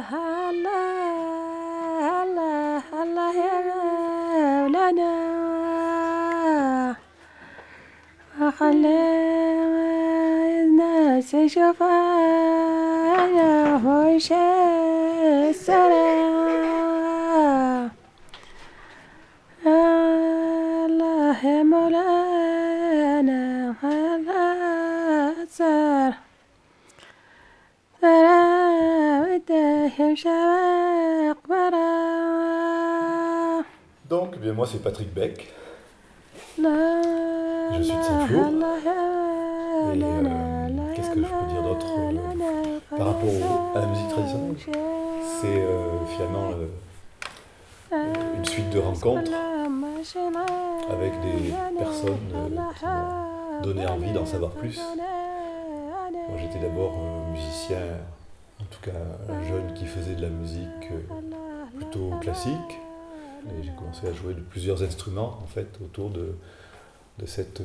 هلا هلا يا مولانا الناس يا هوش السلام Donc, eh bien moi c'est Patrick Beck. Je suis de Saint-Flour. Et euh, qu'est-ce que je peux dire d'autre euh, par rapport à la musique traditionnelle C'est euh, finalement une suite de rencontres avec des personnes qui m'ont donné envie d'en savoir plus. Moi j'étais d'abord musicien, en tout cas jeune qui faisait de la musique plutôt classique. Et j'ai commencé à jouer de plusieurs instruments en fait autour de, de cette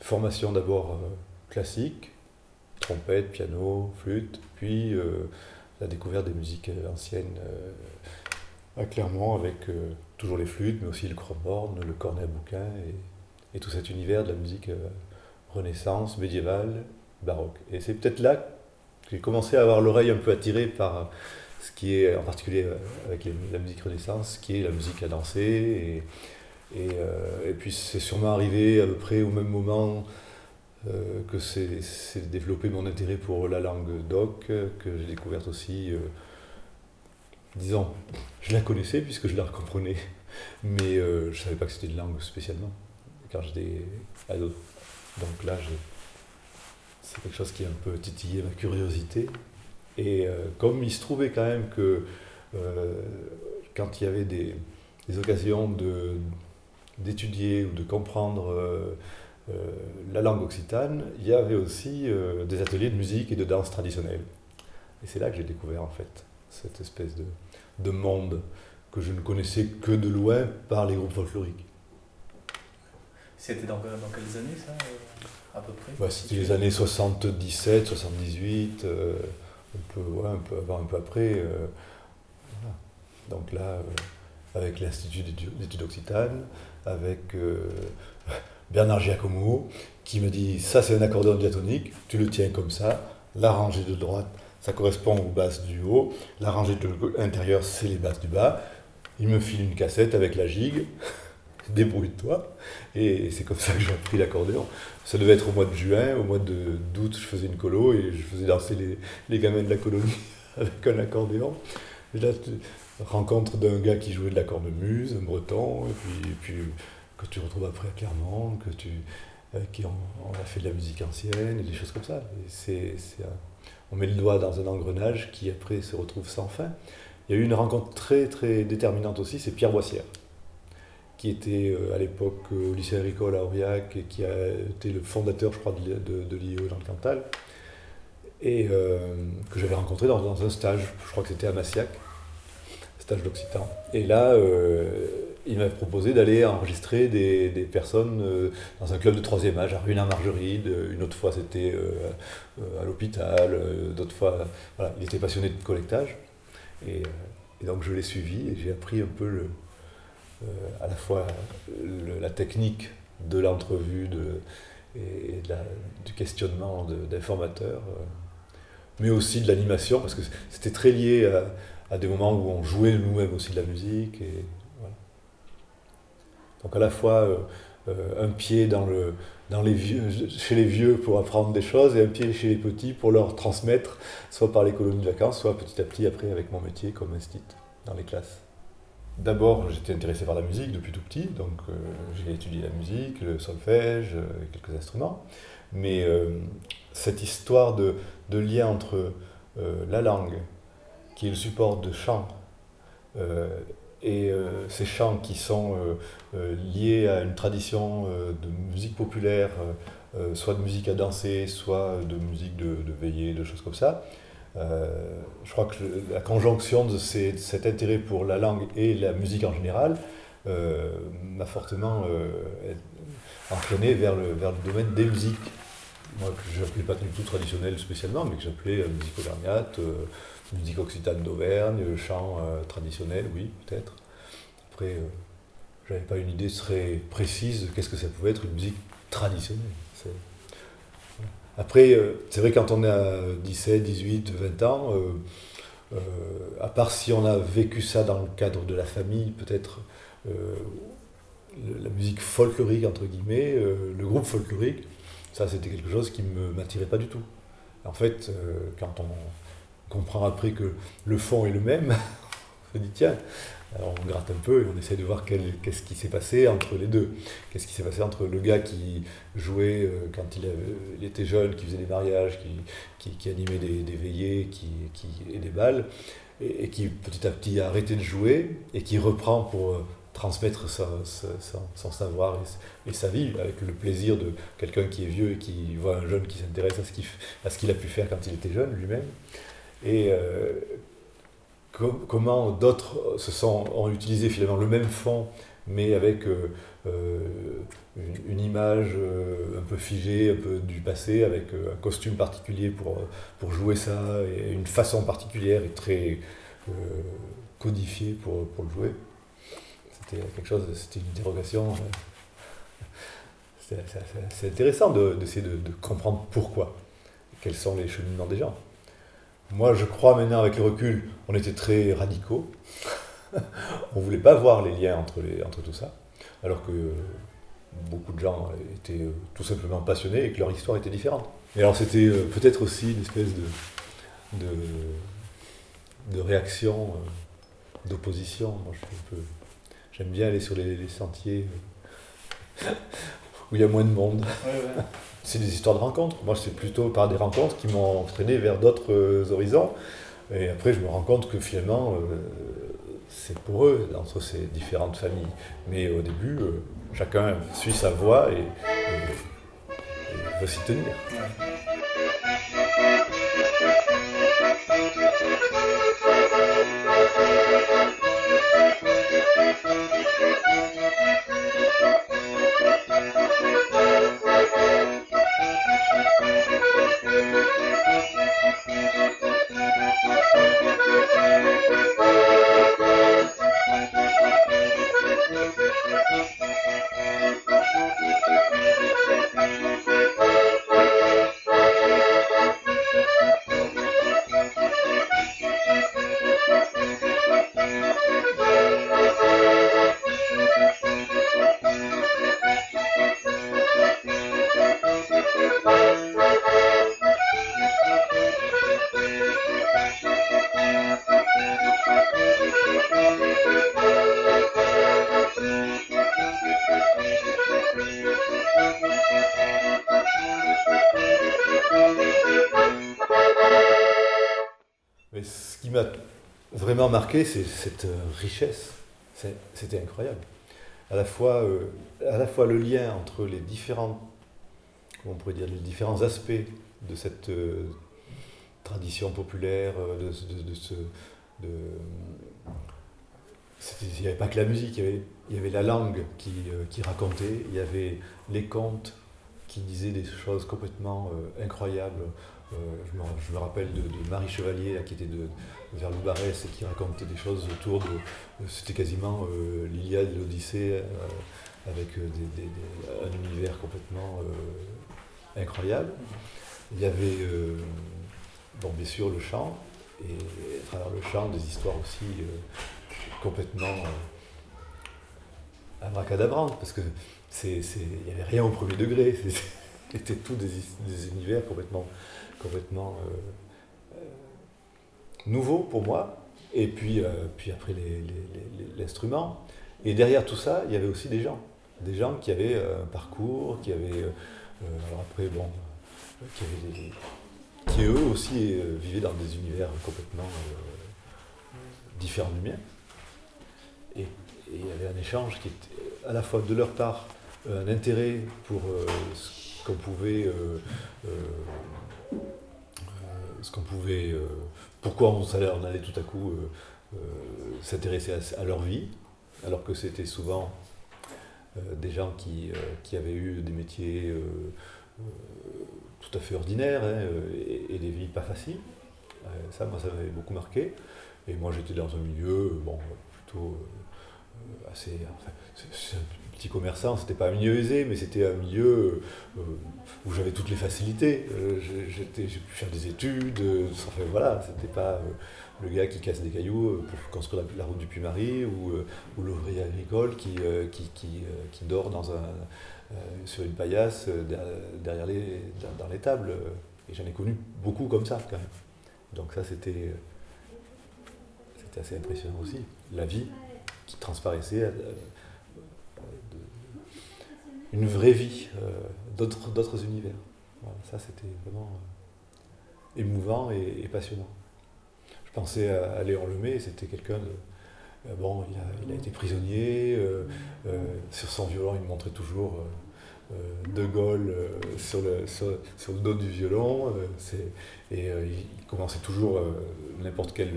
formation d'abord classique, trompette, piano, flûte, puis euh, la découverte des musiques anciennes à Clermont avec euh, toujours les flûtes, mais aussi le chromborne, le cornet à bouquin et, et, tout cet univers de la musique euh, renaissance, médiévale, baroque. Et c'est peut-être là j'ai commencé à avoir l'oreille un peu attirée par ce qui est, en particulier avec la musique renaissance, ce qui est la musique à danser. Et, et, et puis c'est sûrement arrivé à peu près au même moment euh, que c'est développé mon intérêt pour la langue doc, que j'ai découverte aussi, euh, disons, je la connaissais puisque je la comprenais, mais euh, je ne savais pas que c'était une langue spécialement, quand j'étais ado. Donc là, c'est quelque chose qui a un peu titillé ma curiosité. Et comme il se trouvait quand même que quand il y avait des, occasions d'étudier ou de comprendre euh, la langue occitane, il y avait aussi euh, des ateliers de musique et de danse traditionnelle. Et c'est là que j'ai découvert en fait cette espèce de, de, monde que je ne connaissais que de loin par les groupes folkloriques. C'était dans, dans, quelles années ça, euh, à peu C'était les années 77, 78, on, peut, ouais, on peut avoir un peu après. Voilà. Donc là, avec l'Institut d'études occitanes, avec Bernard Giacomo, qui me dit ça c'est un accordéon diatonique, tu le tiens comme ça, la rangée de droite ça correspond aux basses du haut, la rangée de l'intérieur c'est les basses du bas. Il me file une cassette avec la gigue, débrouille-toi. Et c'est comme ça que j'ai appris l'accordéon. Ça devait être au mois de juin, au mois d'août je faisais une colo et je faisais danser les, les gamins de la colonie avec un accordéon. Et là, rencontre d'un gars qui jouait de la cornemuse, un breton, et puis, et puis que tu retrouves après à Clermont, que tu, euh, qui on a fait de la musique ancienne et des choses comme ça. c'est, on met le doigt dans un engrenage qui après se retrouve sans fin. Il y a eu une rencontre très très déterminante aussi, c'est Pierre Boissière, qui était euh, à l'époque au lycée agricole à Aurillac et qui a été le fondateur, je crois, de, de, de l'IE dans le Cantal, et euh, que j'avais rencontré dans, un stage, je crois que c'était à Massiac, stage d'Occitan. Et là, il m'a proposé d'aller enregistrer des, personnes euh, dans un club de troisième âge, à Ruina-Margeride, une autre fois c'était euh, euh, à l'hôpital, d'autres fois, voilà, il était passionné de collectage. Et donc je l'ai suivi et j'ai appris un peu le, à la fois la technique de l'entrevue de, et de du questionnement d'informateurs, mais aussi de l'animation, parce que c'était très lié à, à, des moments où on jouait nous-mêmes aussi de la musique. Et, donc à la fois euh, euh, un pied dans le, dans les vieux, chez les vieux pour apprendre des choses et un pied chez les petits pour leur transmettre, soit par les colonies de vacances, soit petit à petit après avec mon métier comme instit dans les classes. D'abord, j'étais intéressé par la musique depuis tout petit, donc euh, j'ai étudié la musique, le solfège, euh, quelques instruments. Mais euh, cette histoire de, de lien entre la langue, qui est le support de chant, et euh, ces chants qui sont euh, euh, liés à une tradition de musique populaire, soit de musique à danser, soit de musique de, de veillée, de choses comme ça. Je crois que la conjonction de cet intérêt pour la langue et la musique en général m'a fortement entraîné vers le, domaine des musiques moi que je n'appelais pas du tout traditionnelle spécialement, mais que j'appelais euh, musique auvergnate, euh, musique occitane d'Auvergne, chant euh, traditionnel, oui, peut-être. Après, euh, j'avais pas une idée très précise de qu'est-ce que ça pouvait être une musique traditionnelle. Après, euh, c'est vrai quand on a 17, 18, 20 ans, euh, euh, à part si on a vécu ça dans le cadre de la famille, peut-être la musique folklorique, entre guillemets, le groupe folklorique, ça c'était quelque chose qui ne m'attirait pas du tout. En fait, quand on comprend après que le fond est le même, on se dit tiens, alors on gratte un peu et on essaie de voir qu'est-ce qui s'est passé entre les deux. Qu'est-ce qui s'est passé entre le gars qui jouait euh, quand il, était jeune, qui faisait des mariages, qui, qui, animait des, veillées qui, et des balles, et, qui petit à petit a arrêté de jouer et qui reprend pour euh, transmettre son, savoir et, sa vie avec le plaisir de quelqu'un qui est vieux et qui voit un jeune qui s'intéresse à ce qu'il f- à ce qu'il a pu faire quand il était jeune lui-même. Et euh, com- comment d'autres se sont, ont utilisé finalement le même fond, mais avec euh, euh, une, image euh, un peu figée, un peu du passé, avec euh, un costume particulier pour, jouer ça, et une façon particulière et très euh, codifiée pour, le jouer. C'était quelque chose, c'était une interrogation. euh, C'est intéressant de- d'essayer de, de comprendre pourquoi, quels sont les cheminements des gens. Moi, je crois maintenant, avec le recul, on était très radicaux. on ne voulait pas voir les liens entre, les, entre tout ça, alors que beaucoup de gens étaient euh, tout simplement passionnés et que leur histoire était différente. Et alors, c'était euh, peut-être aussi une espèce de, de, de réaction, euh, d'opposition. Moi, je suis un peu- J'aime bien aller sur les, sentiers où il y a moins de monde. Ouais, ouais. C'est des histoires de rencontres. Moi, c'est plutôt par des rencontres qui m'ont entraîné vers d'autres euh, horizons. Et après, je me rends compte que finalement, euh, c'est pour eux, entre ces différentes familles. Mais au début, euh, chacun suit sa voie et, et- et veut s'y tenir. Ouais. Vraiment marqué, c'est cette euh, richesse. C'était incroyable. À la, fois, euh, à la fois le lien entre les différents, pourrait dire, les différents aspects de cette euh, tradition populaire, de, ce- il n'y avait pas que la musique, il y avait, la langue qui, racontait, il y avait les contes qui disaient des choses complètement incroyables. Euh, je, me, rappelle de, de Marie Chevalier, qui était de, vers Loubarès et qui racontait des choses autour de. C'était quasiment euh, l'Iliade et l'Odyssée euh, avec euh, des- un univers complètement euh, incroyable. Il y avait, euh, bon, bien sûr, le chant, et à travers le chant, des histoires aussi euh, complètement euh, abracadabrantes, parce que il n'y avait rien au premier degré, c'était tout des, univers complètement, complètement euh, euh, nouveaux pour moi, et puis, euh, puis après les- les- l'instrument. Et derrière tout ça, il y avait aussi des gens, des gens qui avaient un parcours, qui avaient, alors après, bon, qui avaient des- qui eux aussi vivaient dans des univers complètement différents du mien. Et, il y avait un échange qui était à la fois de leur part un intérêt pour euh, qu'on pouvait, euh, euh, ce qu'on pouvait, euh, pourquoi on, allait- tout à coup s'intéresser à, leur vie, alors que c'était souvent des gens qui, qui avaient eu des métiers tout à fait ordinaires hein, et, des vies pas faciles. ça, moi, ça m'avait beaucoup marqué. Et moi, j'étais dans un milieu, bon, plutôt assez. un petit commerçant, c'était pas un milieu aisé, mais c'était un milieu où j'avais toutes les facilités. j'ai pu faire des études, enfin voilà, c'était pas le gars qui casse des cailloux euh, pour construire la, route du Puy-Marie ou, euh, ou l'ouvrier agricole qui, euh, qui, qui, qui, dort dans un, sur une paillasse derrière les, dans les tables. Et j'en ai connu beaucoup comme ça quand même. Donc ça c'était c'était assez impressionnant aussi. La vie qui transparaissait, une vraie vie, d'autres univers. ça c'était vraiment émouvant et passionnant pensais à, Léon Lemay, c'était quelqu'un. Euh, bon, il a, été prisonnier, euh, euh, sur son violon, il montrait toujours De Gaulle sur, le, sur, le dos du violon, et il commençait toujours n'importe quelle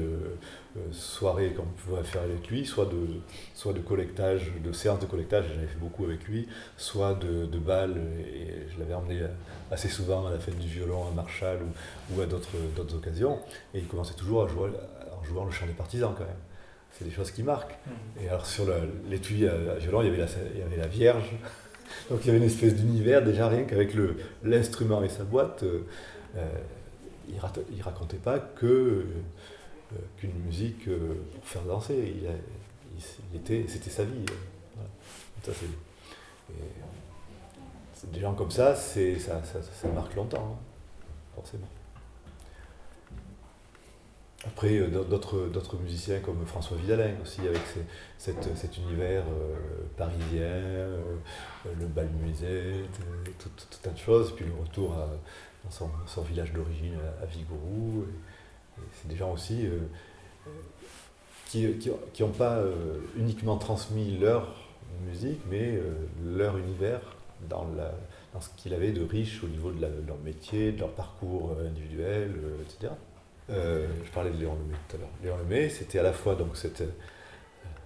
soirée qu'on pouvait faire avec lui, soit de, soit de collectage, de séance de collectage, j'en avais fait beaucoup avec lui, soit de, de balles, et je l'avais emmené assez souvent à la fête du violon à Marshall ou, à d'autres occasions, et il commençait toujours à jouer, en jouant le chant des partisans quand même. C'est des choses qui marquent. Mm. Et alors sur l'étui à, violon, il y, avait la, il y avait la Vierge, donc il y avait une espèce d'univers, déjà rien qu'avec l'instrument et sa boîte, euh, euh, il, ne racontait pas que euh, qu'une musique pour faire danser. Il, était, c'était sa vie. Ça, des gens comme ça, c'est, ça, ça, marque longtemps, hein, forcément. Après, euh, d'autres, musiciens comme François Vidalin aussi, avec cette, cet univers euh, parisien, euh, le bal musette, tout, un tas de choses, puis le retour à, dans son, village d'origine à, Vigourou. c'est des gens aussi qui n'ont pas uniquement transmis leur musique, mais leur univers dans, la, dans ce qu'il avait de riche au niveau de, leur métier, de leur parcours individuel, etc. Euh, je parlais de Léon Lemay tout à l'heure. Léon Lemay, c'était à la fois donc, cette,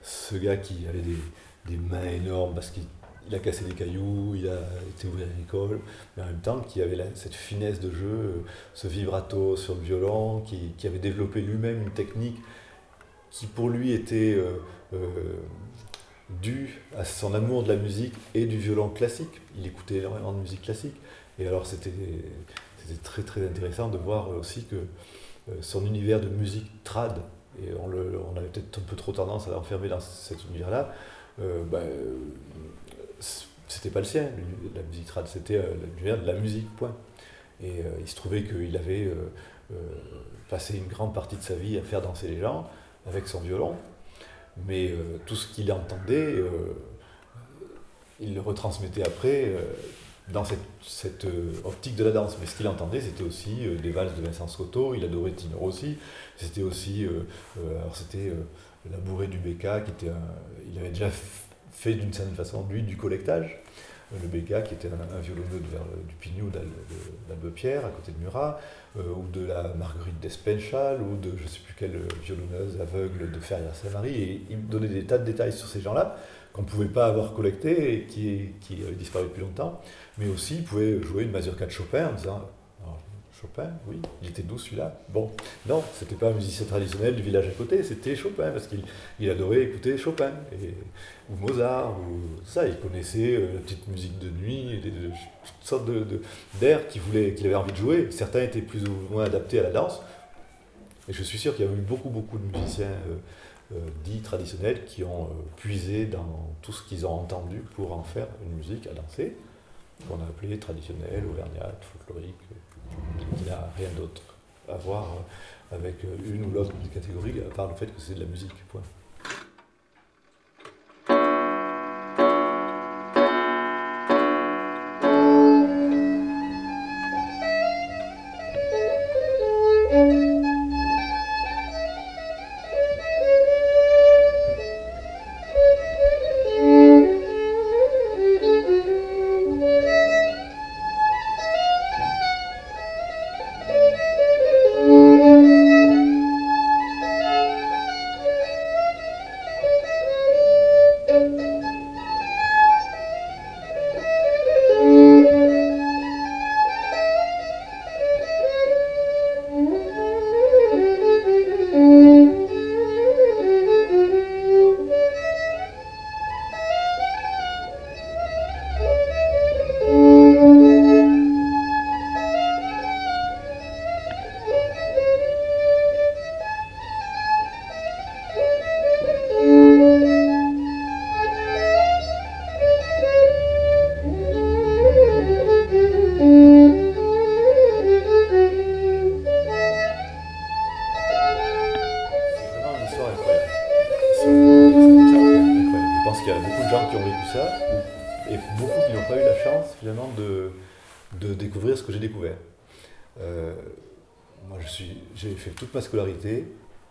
ce gars qui avait des, des mains énormes parce qu'il a cassé des cailloux, il a été ouvrier agricole, mais en même temps qui avait cette finesse de jeu, ce vibrato sur le violon, qui, qui avait développé lui-même une technique qui pour lui était dû à son amour de la musique et du violon classique. Il écoutait énormément de musique classique. Et alors c'était très très intéressant de voir aussi que euh, son univers de musique trad, et on, le, on avait peut-être un peu trop tendance à l'enfermer dans cet univers-là, euh, ben, c'était pas le sien, la musique trad, c'était euh, l'univers de la musique, point. Et euh, il se trouvait qu'il avait passé une grande partie de sa vie à faire danser les gens avec son violon, mais euh, tout ce qu'il entendait, euh, il le retransmettait après euh, dans cette, optique de la danse. Mais ce qu'il entendait, c'était aussi des valses de Vincent Scotto, il adorait Tino Rossi, c'était aussi, alors c'était la bourrée du Becca, qui était il avait déjà fait d'une certaine façon, lui, du collectage. Le Becca, qui était un, violonneux de, du Pignou d'Albe-Pierre, à côté de Murat, euh, ou de la Marguerite d'Espenchal, ou de je ne sais plus quelle violonneuse aveugle de Ferrières Saint-Marie. Et il me donnait des tas de détails sur ces gens-là qu'on ne pouvait pas avoir collectés et qui, qui avaient disparu depuis longtemps. Mais aussi, il pouvait jouer une mazurka de Chopin en disant Chopin, oui, il était doux celui-là. Bon, non, c'était pas un musicien traditionnel du village à côté, c'était Chopin, parce qu'il il adorait écouter Chopin, ou Mozart, ou ça, il connaissait euh, la petite musique de nuit, toutes sortes d'airs qu'il qu'il avait envie de jouer. Certains étaient plus ou moins adaptés à la danse, et je suis sûr qu'il y a eu beaucoup, beaucoup de musiciens euh, dits traditionnels qui ont puisé dans tout ce qu'ils ont entendu pour en faire une musique à danser, qu'on a appelée traditionnelle, auvergnate, folklorique qui n'a rien d'autre à voir avec une ou l'autre catégorie, à part le fait que c'est de la musique.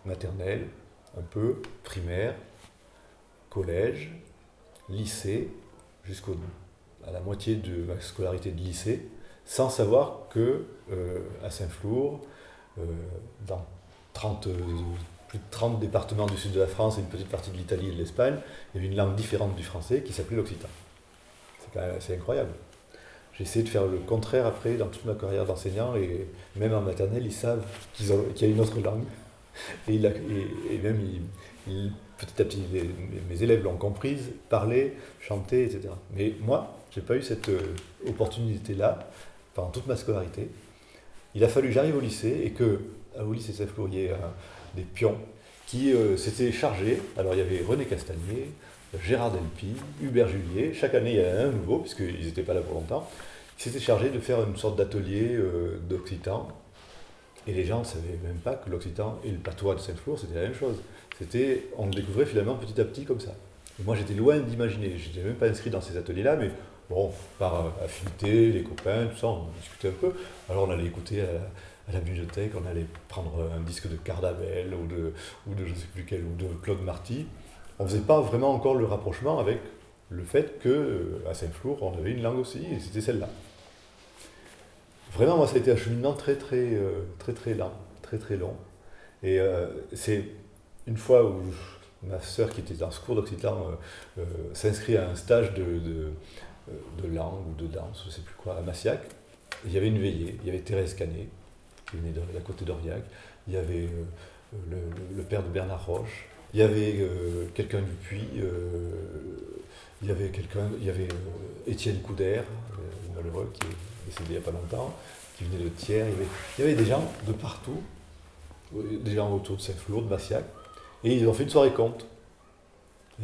Maternelle, un peu, primaire, collège, lycée, jusqu'à la moitié de ma scolarité de lycée, sans savoir que euh, à Saint-Flour, euh, dans 30, plus de 30 départements du sud de la France et une petite partie de l'Italie et de l'Espagne, il y avait une langue différente du français qui s'appelait l'occitan. C'est incroyable. J'ai essayé de faire le contraire après dans toute ma carrière d'enseignant et même en maternelle, ils savent qu'il y a une autre langue. Et, même, petit à petit, mes élèves l'ont comprise, parler, chanter, etc. Mais moi, je n'ai pas eu cette euh, opportunité-là pendant toute ma scolarité. Il a fallu que j'arrive au lycée et que, au lycée Saint-Flourier, des pions qui euh, s'étaient chargés. Alors il y avait René Castagnier, Gérard Delpy, Hubert Julier. Chaque année, il y a un nouveau, puisqu'ils n'étaient pas là pour longtemps. Qui s'étaient chargés de faire une sorte d'atelier euh, d'occitan. Et les gens ne savaient même pas que l'occitan et le patois de Saint-Flour, c'était la même chose. C'était, on le découvrait finalement petit à petit comme ça. Moi, j'étais loin d'imaginer. Je n'étais même pas inscrit dans ces ateliers-là, mais bon, par affinité, les copains, tout ça, on discutait un peu. Alors on allait écouter à, à la bibliothèque, on allait prendre un disque de Cardabel ou de, ou de je ne sais plus quel, ou de Claude Marty. On ne faisait pas vraiment encore le rapprochement avec le fait qu'à euh, Saint-Flour, on avait une langue aussi, et c'était celle-là. Vraiment, moi, ça a été un cheminement très, très, euh, très, très lent, très, très long. Et euh, c'est une fois où ma sœur, qui était dans ce cours d'occitan, s'inscrit à un stage de, de, langue ou de danse, je ne sais plus quoi, à Massiac. Il y avait une veillée, il y avait Thérèse Canet, qui venait d'à côté d'Aurillac. Il y avait le, père de Bernard Roche, il y avait euh, quelqu'un du Puy, euh, il y avait quelqu'un, il y avait euh, Étienne Couder, malheureux, qui est décédé il n'y a pas longtemps, qui venait de Thiers. Il y, avait, des gens de partout, des gens autour de Saint-Flour, de Massiac, et ils ont fait une soirée conte.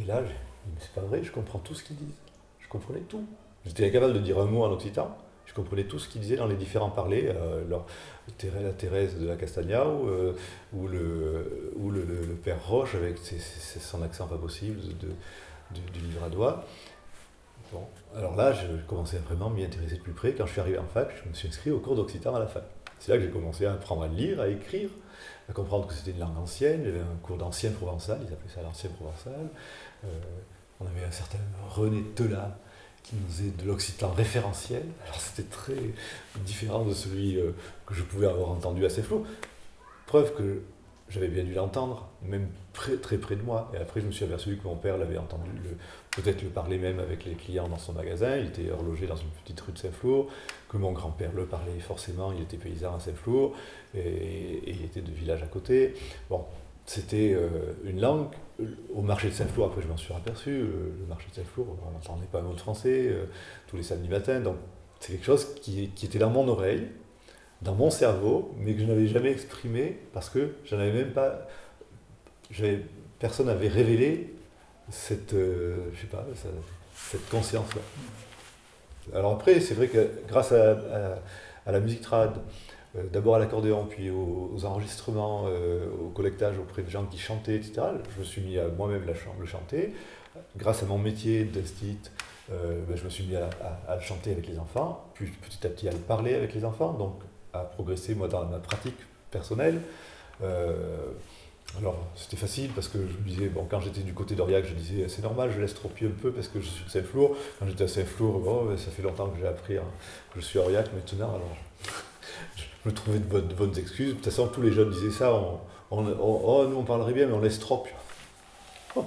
Et là, j'ai dit, mais c'est pas vrai, je comprends tout ce qu'ils disent. Je comprenais tout. J'étais incapable de dire un mot en occitan. Je comprenais tout ce qu'ils disaient dans les différents parlers. Euh, la Thérèse de la Castagna ou, euh, le, père Roche avec son accent pas possible du livradois. Bon, alors là, je commençais à vraiment m'y intéresser de plus près. Quand je suis arrivé en fac, je me suis inscrit au cours d'occitan à la fac. C'est là que j'ai commencé à apprendre à lire, à écrire, à comprendre que c'était une langue ancienne. J'avais un cours d'ancien provençal, ils appelaient ça l'ancien provençal. Euh, on avait un certain René Telat, qui nous faisait de l'occitan référentiel. Alors c'était très différent de celui euh, que je pouvais avoir entendu assez flou. Preuve que j'avais bien dû l'entendre, même très près de moi. Et après, je me suis aperçu que mon père l'avait entendu, peut-être le parler même avec les clients dans son magasin. Il était horloger dans une petite rue de Saint-Flour, que mon grand-père le parlait forcément. Il était paysan à Saint-Flour, et, et, il était de village à côté. Bon, c'était euh, une langue. Au marché de Saint-Flour, après je m'en suis aperçu, euh, le marché de Saint-Flour, on n'entendait pas un mot de français euh, tous les samedis matins. Donc c'est quelque chose qui, était dans mon oreille, dans mon cerveau, mais que je n'avais jamais exprimé parce que j'en avais même pas. Personne n'avait révélé cette, je sais pas, cette conscience-là. Alors après, c'est vrai que grâce à, à la musique trad, euh, d'abord à l'accordéon, puis aux, enregistrements, euh, au collectage auprès de gens qui chantaient, etc. Je me suis mis à moi-même le chanter. Grâce à mon métier d'instit, euh, ben, je me suis mis à, à, chanter avec les enfants, puis petit à petit à le parler avec les enfants, donc à progresser moi dans ma pratique personnelle. alors c'était facile parce que je me disais, bon, quand j'étais du côté d'Aurillac, je disais c'est normal, je laisse trop pied un peu parce que je suis de Saint-Flour. Quand j'étais à Saint-Flour, bon, ça fait longtemps que j'ai appris que je suis Aurillac maintenant, alors je trouvais de bonnes, excuses. De toute façon, tous les jeunes disaient ça. On, oh, nous, on parlerait bien, mais on laisse trop.